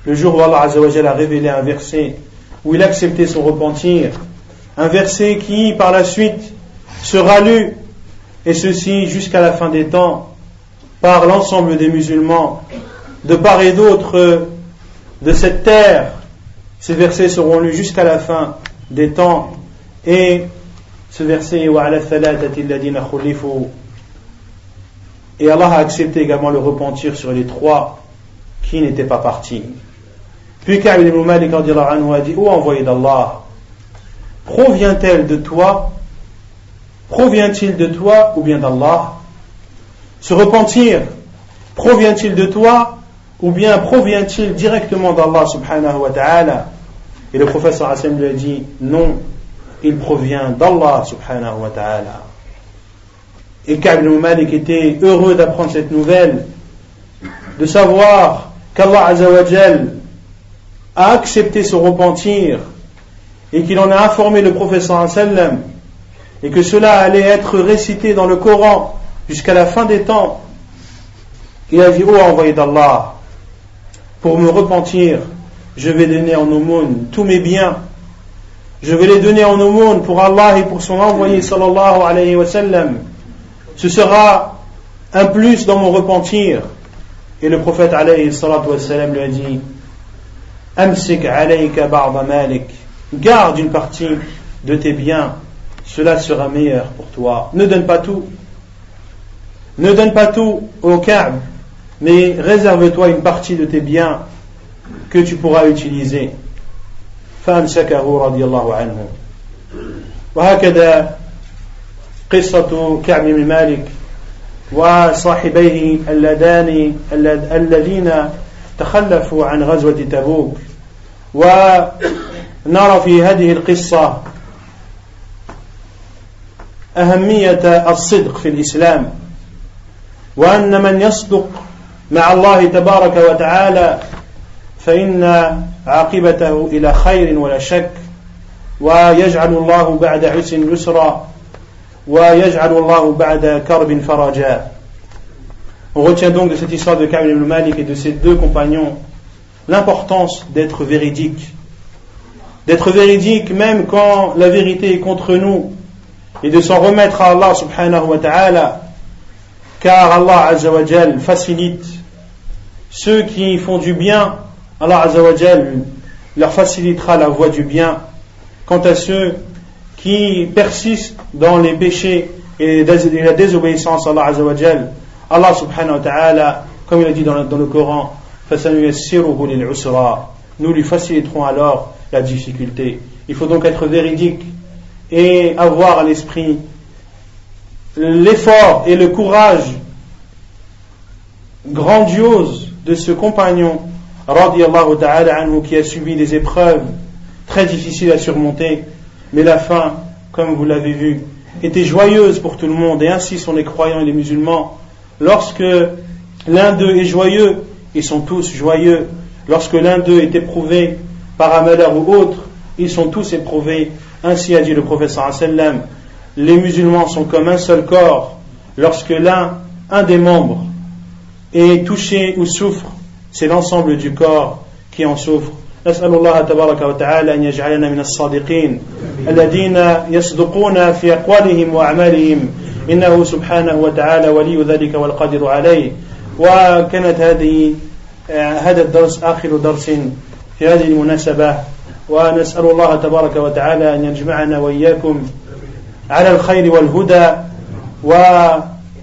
Le jour où Allah a révélé un verset où il acceptait son repentir. Un verset qui, par la suite, sera lu, et ceci jusqu'à la fin des temps, par l'ensemble des musulmans, de part et d'autre de cette terre. Ces versets seront lus jusqu'à la fin des temps. Et ce verset, et Allah a accepté également le repentir sur les trois qui n'étaient pas partis. Puis Ka'b ibn Malik a dit Ô envoyé d'Allah, provient-elle de toi Provient-il de toi ou bien d'Allah? Se repentir, provient-il de toi ou bien provient-il directement d'Allah subhanahu wa ta'ala Et le professeur Hassan lui a dit Non, il provient d'Allah subhanahu wa ta'ala. Et Ka'b ibn était heureux d'apprendre cette nouvelle, de savoir qu'Allah azawajal a accepté son repentir et qu'il en a informé le professeur sallam et que cela allait être récité dans le Coran jusqu'à la fin des temps. Il a dit, oh envoyé d'Allah, pour me repentir, je vais donner en aumône tous mes biens. Je vais les donner en aumône pour Allah et pour son envoyé sallallahu alayhi wa sallam. Ce sera un plus dans mon repentir. Et le prophète alayhi lui a dit, Amsik alayka malik. Garde une partie de tes biens. Cela sera meilleur pour toi. Ne donne pas tout. Ne donne pas tout au Ka'b, mais réserve-toi une partie de tes biens que tu pourras utiliser. فأمسكه رضي الله عنه وهكذا قصة كعب بن مالك وصاحبيه اللذان الذين تخلفوا عن غزوة تبوك ونرى في هذه القصة أهمية الصدق في الإسلام وأن من يصدق مع الله تبارك وتعالى فإن عاقبته إلى خير ولا شك ويجعل الله بعد عسر يسرا ويجعل الله بعد كرب فرجا On retient donc de cette histoire de Kamil ibn Malik et de ses deux compagnons l'importance d'être véridique. D'être véridique même quand la vérité est contre nous et de s'en remettre à Allah subhanahu wa ta'ala car Allah azza wa jal facilite ceux qui font du bien Allah azza wa jal leur facilitera la voie du bien quant à ceux qui persistent dans les péchés et la désobéissance à Allah azza wa jal Allah subhanahu wa ta'ala comme il a dit dans le Coran nous lui faciliterons alors la difficulté. Il faut donc être véridique et avoir à l'esprit l'effort et le courage grandiose de ce compagnon anhu, qui a subi des épreuves très difficiles à surmonter, mais la fin, comme vous l'avez vu, était joyeuse pour tout le monde, et ainsi sont les croyants et les musulmans. Lorsque l'un d'eux est joyeux, ils sont tous joyeux. Lorsque l'un d'eux est éprouvé par un malheur ou autre, ils sont tous éprouvés. Ainsi a dit le professeur sallam, les musulmans sont comme un seul corps. Lorsque l'un, un des membres, est touché ou souffre, c'est l'ensemble du corps qui en souffre. نسأل الله تبارك وتعالى أن يجعلنا من الصادقين الذين يصدقون في أقوالهم وأعمالهم إنه سبحانه وتعالى ولي ذلك والقادر عليه وكانت هذه هذا الدرس آخر درس في هذه المناسبة ونسأل الله تبارك وتعالى أن يجمعنا وإياكم على الخير والهدى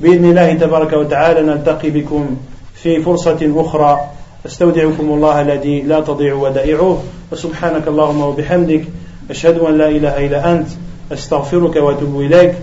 بإذن الله تبارك وتعالى نلتقي بكم في فرصة أخرى. أستودعكم الله الذي لا تضيع ودائعه. وسبحانك اللهم وبحمدك أشهد أن لا إله إلا أنت أستغفرك وأتوب إليك.